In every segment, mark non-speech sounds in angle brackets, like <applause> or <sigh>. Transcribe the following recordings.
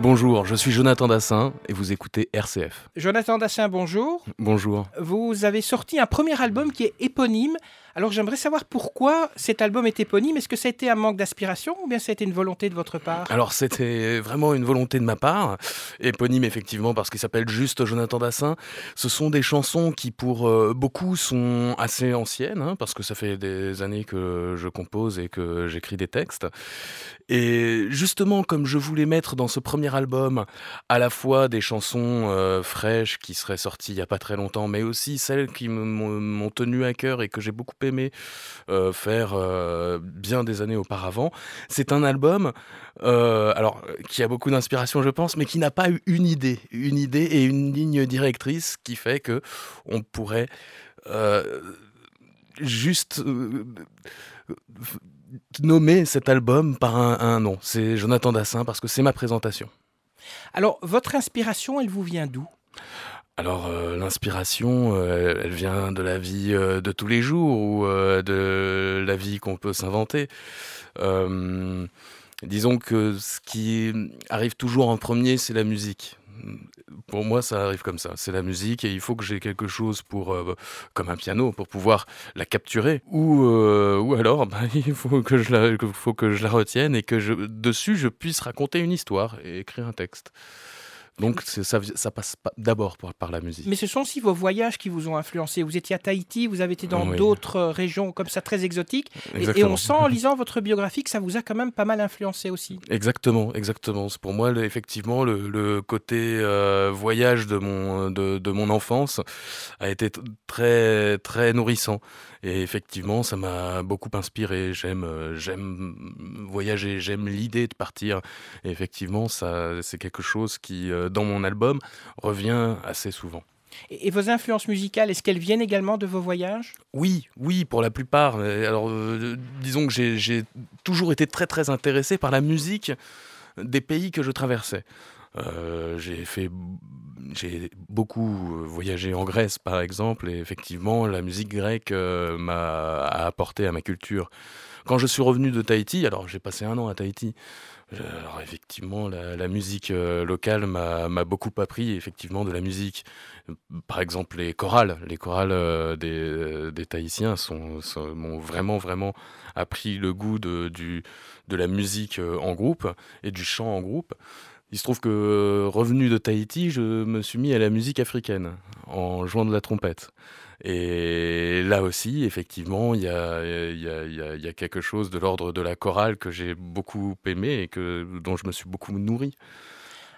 Bonjour, je suis Jonathan Dassin et vous écoutez RCF. Jonathan Dassin, bonjour. Bonjour. Vous avez sorti un premier album qui est éponyme. Alors j'aimerais savoir pourquoi cet album est éponyme. Est-ce que ça a été un manque d'aspiration ou bien ça a été une volonté de votre part? Alors c'était vraiment une volonté de ma part, éponyme effectivement parce qu'il s'appelle juste Jonathan Dassin. Ce sont des chansons qui pour euh, beaucoup sont assez anciennes, hein, parce que ça fait des années que je compose et que j'écris des textes. Et justement comme je voulais mettre dans ce premier album à la fois des chansons euh, fraîches qui seraient sorties il n'y a pas très longtemps, mais aussi celles qui m'ont tenu à cœur et que j'ai beaucoup euh, faire euh, bien des années auparavant. C'est un album, euh, alors qui a beaucoup d'inspiration, je pense, mais qui n'a pas eu une idée, une idée et une ligne directrice qui fait que on pourrait juste nommer cet album par un, un nom. C'est Jonathan Dassin parce que c'est ma présentation. Alors votre inspiration, elle vous vient d'où? Alors euh, l'inspiration, euh, elle vient de la vie euh, de tous les jours ou de la vie qu'on peut s'inventer. Disons que ce qui arrive toujours en premier, c'est la musique. Pour moi, ça arrive comme ça. C'est la musique et il faut que j'ai quelque chose comme un piano, pour pouvoir la capturer. Ou, alors, <laughs> bah, il faut que, je la, retienne et que dessus, je puisse raconter une histoire et écrire un texte. Donc ça, ça passe pas- d'abord par, par la musique. Mais ce sont aussi vos voyages qui vous ont influencé. Vous étiez à Tahiti, vous avez été dans Oui. d'autres euh, régions comme ça très exotiques. Et, on sent en <laughs> lisant votre biographie que ça vous a quand même pas mal influencé aussi. Exactement, exactement. Pour moi, le- effectivement, le, le côté euh, voyage de mon, de, de mon enfance a été très, très nourrissant. Et effectivement, ça m'a beaucoup inspiré. J'aime, euh, j'aime voyager, j'aime l'idée de partir. Et effectivement, ça, c'est quelque chose qui, euh, dans mon album, revient assez souvent. Et, vos influences musicales, est-ce qu'elles viennent également de vos voyages? Oui, oui, pour la plupart. Euh, Alors, euh, disons que j'ai- j'ai toujours été très très intéressé par la musique des pays que je traversais. Euh, j'ai fait, j'ai beaucoup voyagé en Grèce, par exemple, et effectivement, la musique grecque euh, m'a apporté à ma culture. Quand je suis revenu de Tahiti, alors j'ai passé un an à Tahiti. Alors effectivement, la, musique euh, locale m'a beaucoup appris, effectivement, de la musique. Par exemple, les chorales, les chorales des, Tahitiens sont- sont- m'ont vraiment, vraiment appris le goût de, la musique en groupe et du chant en groupe. Il se trouve que euh, revenu de Tahiti, je me suis mis à la musique africaine en jouant de la trompette. Et là aussi, effectivement, il y a, quelque chose de l'ordre de la chorale que j'ai beaucoup aimé et que, dont je me suis beaucoup nourri.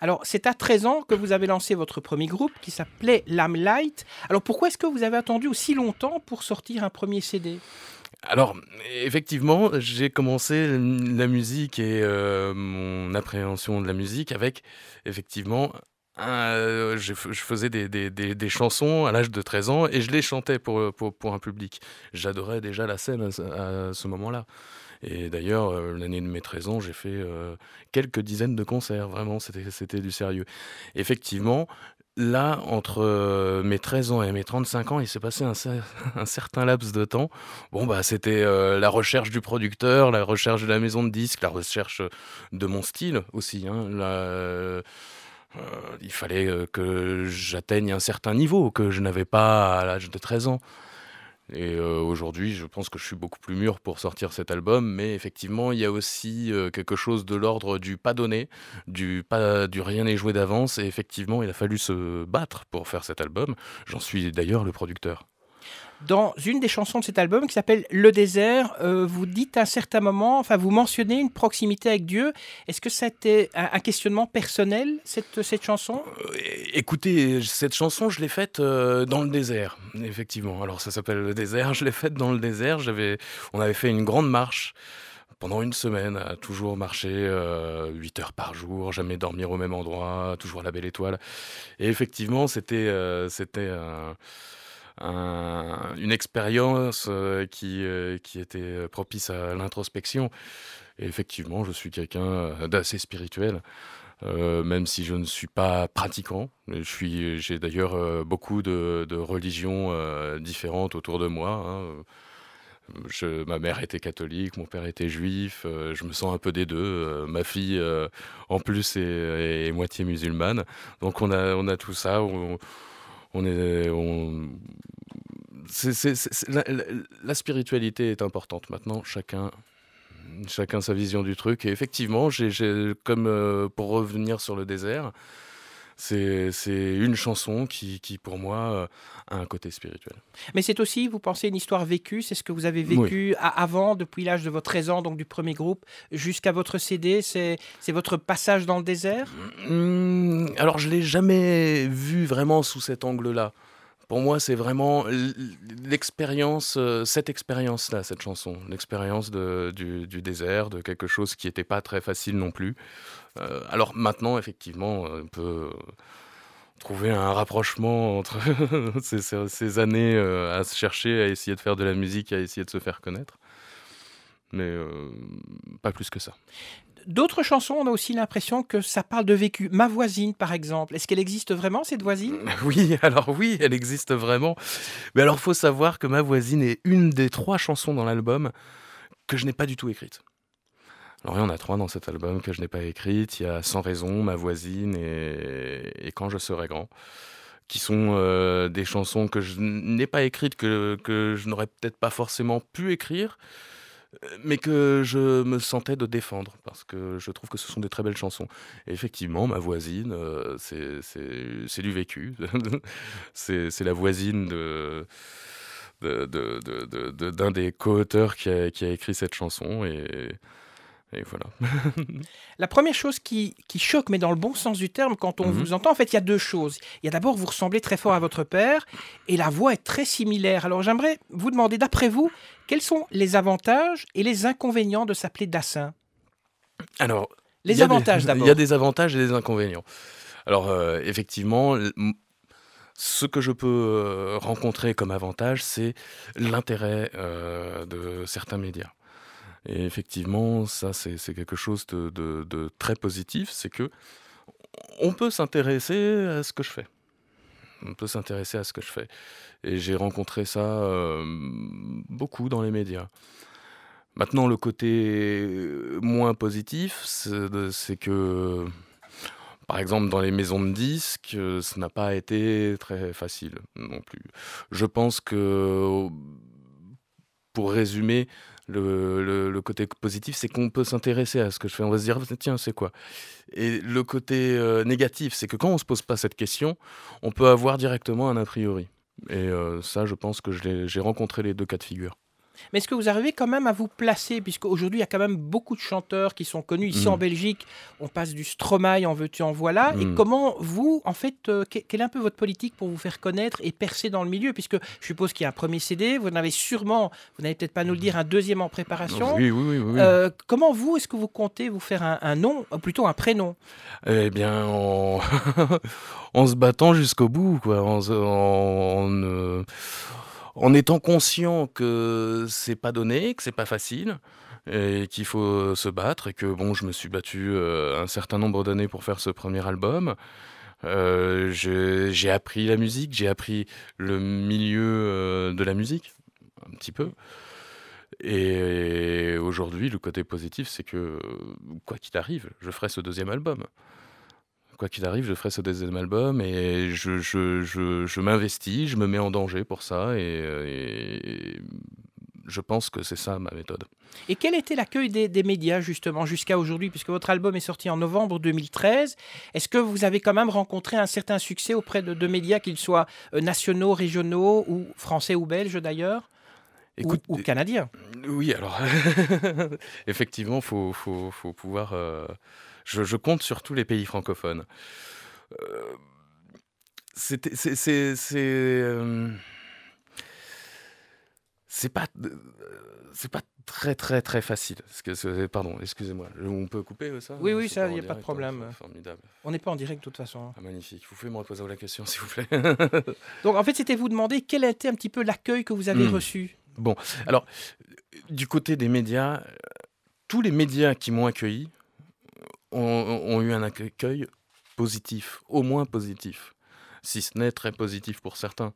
Alors, c'est à 13 ans que vous avez lancé votre premier groupe qui s'appelait Lamlight. Alors, pourquoi est-ce que vous avez attendu aussi longtemps pour sortir un premier CD Alors, effectivement, j'ai commencé la musique et euh, mon appréhension de la musique avec, effectivement, euh, je, faisais des, des- des- chansons à l'âge de 13 ans et je les chantais pour, pour, pour un public. J'adorais déjà la scène à, ce- moment-là. Et d'ailleurs, euh, l'année de mes 13 ans, j'ai fait euh, quelques dizaines de concerts, vraiment, c'était c'était du sérieux. Effectivement, là, entre euh, mes 13 ans et mes 35 ans, il s'est passé un, cer- <laughs> un certain laps de temps. Bon, bah, c'était euh, la recherche du producteur, la recherche de la maison de disques, la recherche de mon style aussi. hein. Euh, il fallait que j'atteigne un certain niveau que je n'avais pas à l'âge de 13 ans. Et euh, aujourd'hui, je pense que je suis beaucoup plus mûr pour sortir cet album, mais effectivement, il y a aussi euh, quelque chose de l'ordre du pas donné, du, rien n'est joué d'avance, et effectivement, il a fallu se battre pour faire cet album. J'en suis d'ailleurs le producteur. Dans une des chansons de cet album qui s'appelle Le désert, euh, vous dites à un certain moment, enfin vous mentionnez une proximité avec Dieu. Est-ce que c'était un, questionnement personnel, cette, cette chanson? Euh, Écoutez, cette chanson, je l'ai faite euh, dans le désert, effectivement. Alors ça s'appelle le désert, je l'ai faite dans le désert. On avait fait une grande marche pendant une semaine, toujours marcher euh, 8 heures par jour, jamais dormir au même endroit, toujours à la belle étoile. Et effectivement, c'était, c'était un- une expérience euh, qui, euh, qui était propice à l'introspection. Et effectivement, je suis quelqu'un euh, d'assez spirituel. euh, même si je ne suis pas pratiquant, j'ai d'ailleurs euh, beaucoup de, de religions euh, différentes autour de moi. hein. Ma mère était catholique, mon père était juif, euh, je me sens un peu des deux. euh, ma fille, euh, en plus, est, moitié musulmane. Donc on a, on a tout ça. On est, on... la, spiritualité est importante. Maintenant, chacun, chacun sa vision du truc. Et effectivement, j'ai- comme euh, pour revenir sur le désert, c'est, une chanson qui, qui, pour moi, euh, a un côté spirituel. Mais c'est aussi, vous pensez, une histoire vécue C'est ce que vous avez vécu avant, depuis l'âge de votre 13 ans, donc du premier groupe, jusqu'à votre CD C'est votre passage dans le désert? Hum, alors, je l'ai jamais vu vraiment sous cet angle-là. Pour moi, c'est vraiment l'expérience, euh, cette expérience-là, cette chanson, l'expérience du désert, de quelque chose qui n'était pas très facile non plus. Euh, alors maintenant, effectivement, on peut trouver un rapprochement entre <laughs> ces, années euh, à se chercher, à essayer de faire de la musique, à essayer de se faire connaître. Mais euh, pas plus que ça. D'autres chansons, on a aussi l'impression que ça parle de vécu. Ma voisine, par exemple, est-ce qu'elle existe vraiment, cette voisine? <laughs> Oui, alors oui, elle existe vraiment. Mais alors, faut savoir que Ma voisine est une des trois chansons dans l'album que je n'ai pas du tout écrites. Alors, il y en a trois dans cet album que je n'ai pas écrites. Il y a Sans raison, Ma voisine et, Quand je serai grand, qui sont euh, des chansons que je n'ai pas écrites, que, que je n'aurais peut-être pas forcément pu écrire, mais que je me sentais de défendre, parce que je trouve que ce sont des très belles chansons. Et effectivement, ma voisine, euh, c'est- du vécu. <laughs> c'est la voisine de de- de- de- de- de- d'un des co-auteurs qui a, qui a écrit cette chanson. Et, et voilà. <laughs> La première chose qui, qui choque, mais dans le bon sens du terme, quand on Mhm. vous entend, en fait, il y a deux choses. Il y a d'abord, vous ressemblez très fort à votre père, et la voix est très similaire. Alors, j'aimerais vous demander, d'après vous, quels sont les avantages et les inconvénients de s'appeler Dassin? Alors, Les avantages <laughs> d'abord. Il y a des avantages et des inconvénients. Alors, euh, effectivement, ce que je peux euh, rencontrer comme avantage, c'est l'intérêt euh, de certains médias. Et effectivement, ça, c'est quelque chose de, très positif, c'est que on peut s'intéresser à ce que je fais. On peut s'intéresser à ce que je fais. Et j'ai rencontré ça euh, beaucoup dans les médias. Maintenant, le côté moins positif, c'est que, par exemple, dans les maisons de disques, ça n'a pas été très facile non plus. Je pense que, pour résumer, le, côté positif, c'est qu'on peut s'intéresser à ce que je fais. On va se dire, tiens, c'est quoi? Et le côté euh, négatif, c'est que quand on ne se pose pas cette question, on peut avoir directement un a priori. Et euh, ça, je pense que j'ai rencontré les deux cas de figure. Mais est-ce que vous arrivez quand même à vous placer, puisqu'aujourd'hui, il y a quand même beaucoup de chanteurs qui sont connus. Ici, Mm. en Belgique, on passe du Stromae, en veux-tu, en voilà. Et Mm. comment, vous, en fait, euh, que- quelle est un peu votre politique pour vous faire connaître et percer dans le milieu? Puisque je suppose qu'il y a un premier CD, vous en avez sûrement, vous n'allez peut-être pas nous le dire, un deuxième en préparation. Oui, oui, oui. oui. Euh, comment vous, est-ce que vous comptez vous faire un, un nom, ou plutôt un prénom? Eh bien, en, <laughs> en se battant jusqu'au bout, quoi, en, en, euh, en étant conscient que c'est pas donné, que c'est pas facile, et qu'il faut se battre, et que bon, je me suis battu euh, un certain nombre d'années pour faire ce premier album. Euh, j'ai appris la musique, j'ai appris le milieu euh, de la musique, un petit peu. Et aujourd'hui, le côté positif, c'est que quoi qu'il arrive, je ferai ce deuxième album. Quoi qu'il arrive, je ferai ce deuxième album et je, m'investis, je me mets en danger pour ça et, je pense que c'est ça ma méthode. Et quel était l'accueil des, médias, justement, jusqu'à aujourd'hui? Puisque votre album est sorti en novembre 2013. Est-ce que vous avez quand même rencontré un certain succès auprès de, de médias, qu'ils soient euh, nationaux, régionaux, ou français ou belges d'ailleurs? Écoute, ou, canadiens Oui, alors, <laughs> effectivement, il faut, faut, faut pouvoir... euh, je, je compte sur tous les pays francophones. Euh, c'est... c'est- c'est, euh, c'est pas euh, c'est pas très très très facile. Parce que c'est- pardon, excusez-moi. On peut couper euh, ça? Oui, oui, ça, en y a pas de hein, problème. Formidable. On n'est pas en direct de toute façon. Ah, magnifique. Vous pouvez me reposer la question, s'il vous plaît. <laughs> Donc en fait, c'était vous demander quel était un petit peu l'accueil que vous avez Hmm. reçu. Alors, du côté des médias, tous les médias qui m'ont accueilli ont, eu un accueil positif, au moins positif, si ce n'est très positif pour certains.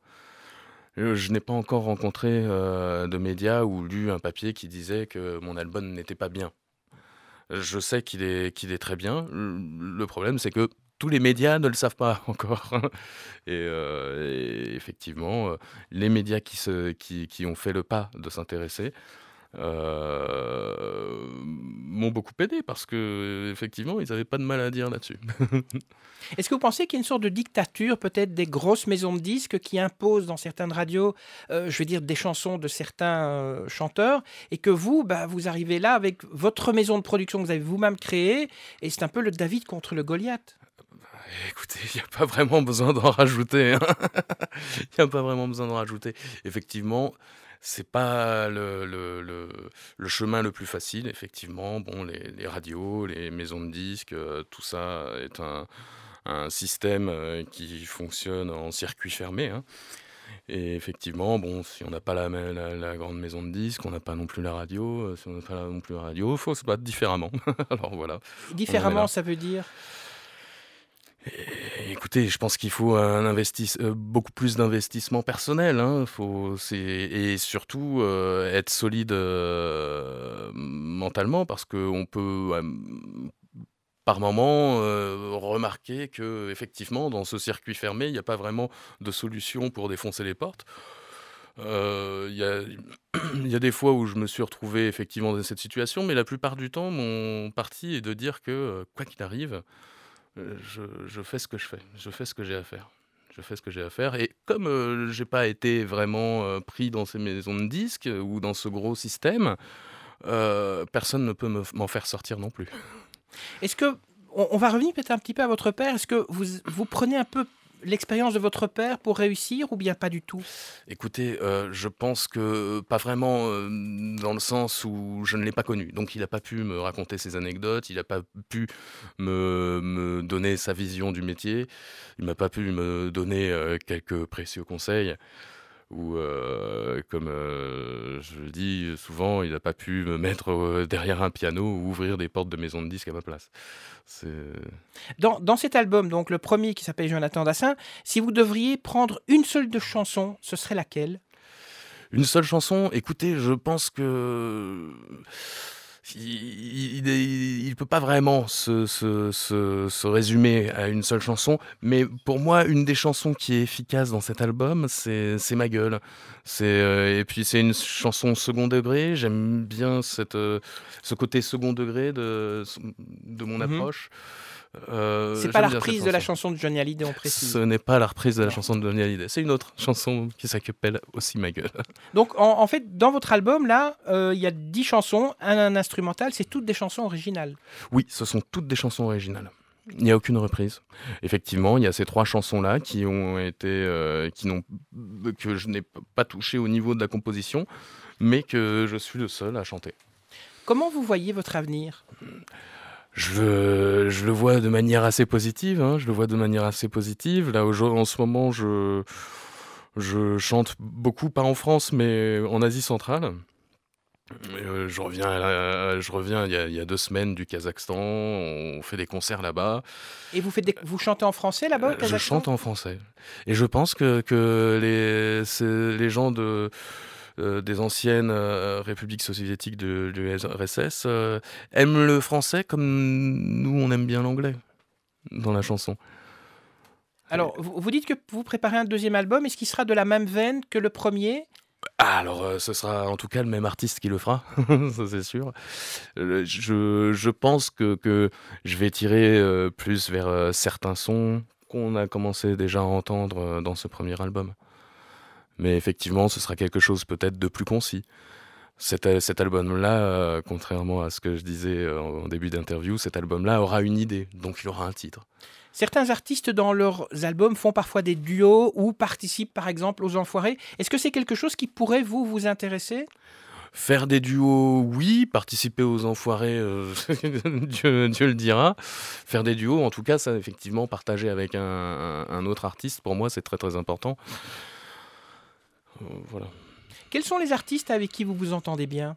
Euh, Je n'ai pas encore rencontré euh, de médias ou lu un papier qui disait que mon album n'était pas bien. Je sais qu'il est, qu'il est très bien. Le problème, c'est que tous les médias ne le savent pas <laughs> encore. et, euh, effectivement, euh, les médias qui, ont fait le pas de s'intéresser euh, m'ont beaucoup aidé parce que effectivement, ils n'avaient pas de mal à dire là-dessus. <laughs> Est-ce que vous pensez qu'il y a une sorte de dictature, peut-être des grosses maisons de disques qui imposent dans certaines radios, je veux dire, des chansons de certains chanteurs, et que vous, bah, vous arrivez là avec votre maison de production que vous avez vous-même créée, et c'est un peu le David contre le Goliath? Écoutez, il n'y a pas vraiment besoin d'en rajouter. hein. <laughs> Il n'y a pas vraiment besoin d'en rajouter. Effectivement, c'est pas le, le- le- le chemin le plus facile. Effectivement, bon, les, les radios, les maisons de disques, euh, tout ça est un, un système euh, qui fonctionne en circuit fermé. hein. Et effectivement, bon, si on n'a pas la, la- la grande maison de disques, on n'a pas non plus la radio. euh, Si on n'a pas non plus la radio, il faut se battre différemment. <laughs> Alors voilà. Différemment, ça veut dire? Écoutez, je pense qu'il faut euh, beaucoup plus d'investissement personnel. Hein. Faut, et surtout euh, être solide euh, mentalement parce qu'on peut par moment remarquer que effectivement dans ce circuit fermé, il n'y a pas vraiment de solution pour défoncer les portes. <clears throat> Il y, a, des fois où je me suis retrouvé effectivement dans cette situation, mais la plupart du temps, mon parti est de dire que quoi qu'il arrive, je, je fais ce que je fais, je fais ce que j'ai à faire. Je fais ce que j'ai à faire. Et comme euh, j'ai pas été vraiment euh, pris dans ces maisons de disques euh, ou dans ce gros système, euh, personne ne peut me- m'en faire sortir non plus. Est-ce que on, on va revenir peut-être un petit peu à votre père Est-ce que vous, vous prenez un peu l'expérience de votre père pour réussir ou bien pas du tout? Écoutez, euh, je pense que pas vraiment euh, dans le sens où je ne l'ai pas connu. Donc il n'a pas pu me raconter ses anecdotes, il n'a pas pu me, me donner sa vision du métier, il m'a pas pu me donner euh, quelques précieux conseils. Ou euh, comme euh, je le dis souvent, il n'a pas pu me mettre euh, derrière un piano ou ouvrir des portes de maison de disques à ma place. C'est dans, dans cet album, donc le premier qui s'appelle Jonathan Dassin, si vous devriez prendre une seule de chanson, ce serait laquelle? Une seule chanson, écoutez, je pense que il, il peut pas vraiment se, se, se, se résumer à une seule chanson, mais pour moi, une des chansons qui est efficace dans cet album, c'est ma gueule. C'est euh, et puis c'est une chanson second degré. J'aime bien cette euh, ce côté second degré de de mon Mhm. approche. Euh, C'est pas la reprise de la chanson. de Johnny Hallyday, on précise. Ce n'est pas la reprise de la chanson de Johnny Hallyday. C'est une autre chanson qui s'appelle aussi ma gueule. <laughs> Donc en, en fait, dans votre album, là, euh, il y a 10 chansons, un, un instrumental, c'est toutes des chansons originales. Oui, ce sont toutes des chansons originales. Il n'y a aucune reprise. Effectivement, il y a ces trois chansons-là qui ont été, euh, qui n'ont, que je n'ai pas touché au niveau de la composition, mais que je suis le seul à chanter. Comment vous voyez votre avenir? Je le, je le vois de manière assez positive. hein, je le vois de manière assez positive. Là, en ce moment, je, je chante beaucoup, pas en France, mais en Asie centrale. Euh, je reviens, la- je reviens il y, a, il y a deux semaines du Kazakhstan. On fait des concerts là-bas. Et vous, faites des- vous chantez en français là-bas au Euh, Je chante en français. Et je pense que, que les, les gens de, des anciennes euh, républiques soviétiques de, de l'URSS euh, aiment le français comme nous, on aime bien l'anglais dans la chanson. Alors, vous, dites que vous préparez un deuxième album. Est-ce qu'il sera de la même veine que le premier? Ah, alors, euh, ce sera en tout cas le même artiste qui le fera, <laughs> ça c'est sûr. Euh, je, je pense que, que je vais tirer euh, plus vers euh, certains sons qu'on a commencé déjà à entendre euh, dans ce premier album. Mais effectivement, ce sera quelque chose peut-être de plus concis. Cet, cet album-là, euh, contrairement à ce que je disais euh, en début d'interview, cet album-là aura une idée, donc il aura un titre. Certains artistes dans leurs albums font parfois des duos ou participent par exemple aux Enfoirés. Est-ce que c'est quelque chose qui pourrait vous vous intéresser? Faire des duos, oui. Participer aux enfoirés, euh, <laughs> Dieu, Dieu le dira. Faire des duos, en tout cas, ça, effectivement, partager avec un autre artiste, pour moi, c'est très très important. Euh, voilà. Quels sont les artistes avec qui vous vous entendez bien?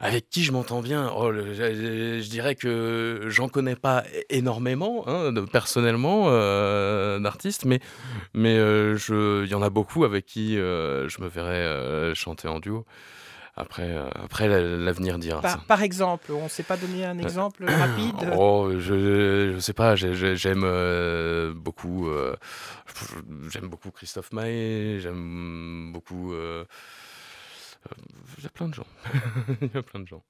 Avec qui je m'entends bien? Oh, le- je, je dirais que j'en connais pas énormément, hein, de- personnellement, euh, d'artistes, mais mais euh, il y en a beaucoup avec qui euh, je me verrais chanter en duo. Après, euh, après la- l'avenir dira ça. par, par exemple, on ne s'est pas donné un exemple <coughs> rapide Oh, je, je sais pas, j'ai- j'ai- j'aime euh, beaucoup, euh, j'aime beaucoup Christophe Maé, j'aime beaucoup, euh, euh, il y a plein de gens, il <laughs> y a plein de gens.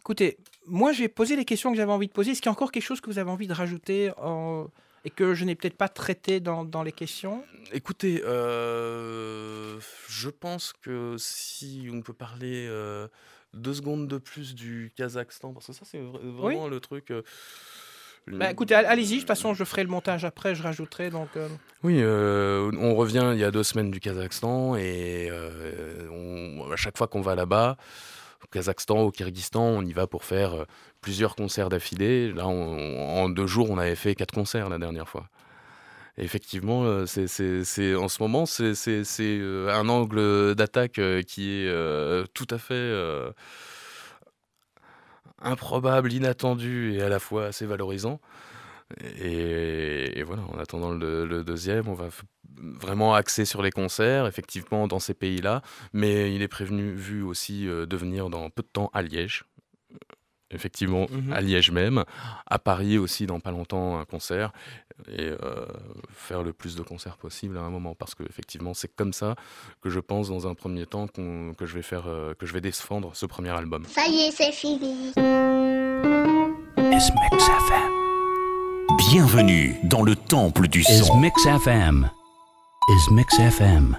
Écoutez, moi j'ai posé les questions que j'avais envie de poser. Est-ce qu'il y a encore quelque chose que vous avez envie de rajouter en- et que je n'ai peut-être pas traité dans, dans les questions Écoutez, euh, je pense que si on peut parler euh, deux secondes de plus du Kazakhstan, parce que ça c'est vra- vraiment le truc. euh, Bah, Écoutez, all- allez-y, de toute façon je ferai le montage après, je rajouterai. Donc, euh, Oui, euh, on revient il y a deux semaines du Kazakhstan et euh, on- à chaque fois qu'on va là-bas, au Kazakhstan, au Kyrgyzstan, on y va pour faire euh, plusieurs concerts d'affilée. Là, en deux jours, on avait fait quatre concerts la dernière fois. Effectivement, euh, c'est, en ce moment, c'est, euh, un angle d'attaque qui est tout à fait improbable, inattendu et à la fois assez valorisant. Et, et voilà, en attendant le, le deuxième, on va vraiment axer sur les concerts, effectivement, dans ces pays-là. Mais il est prévenu, vu aussi euh, de venir dans peu de temps à Liège. Effectivement, Mhm. à Liège même. À Paris aussi, dans pas longtemps, un concert. Et euh, faire le plus de concerts possible à un moment. Parce que, effectivement, c'est comme ça que je pense, dans un premier temps, que, je vais faire, euh, que je vais défendre ce premier album. Ça y est, c'est fini. Bienvenue dans le temple du Is son. Mix FM. Is Mix FM.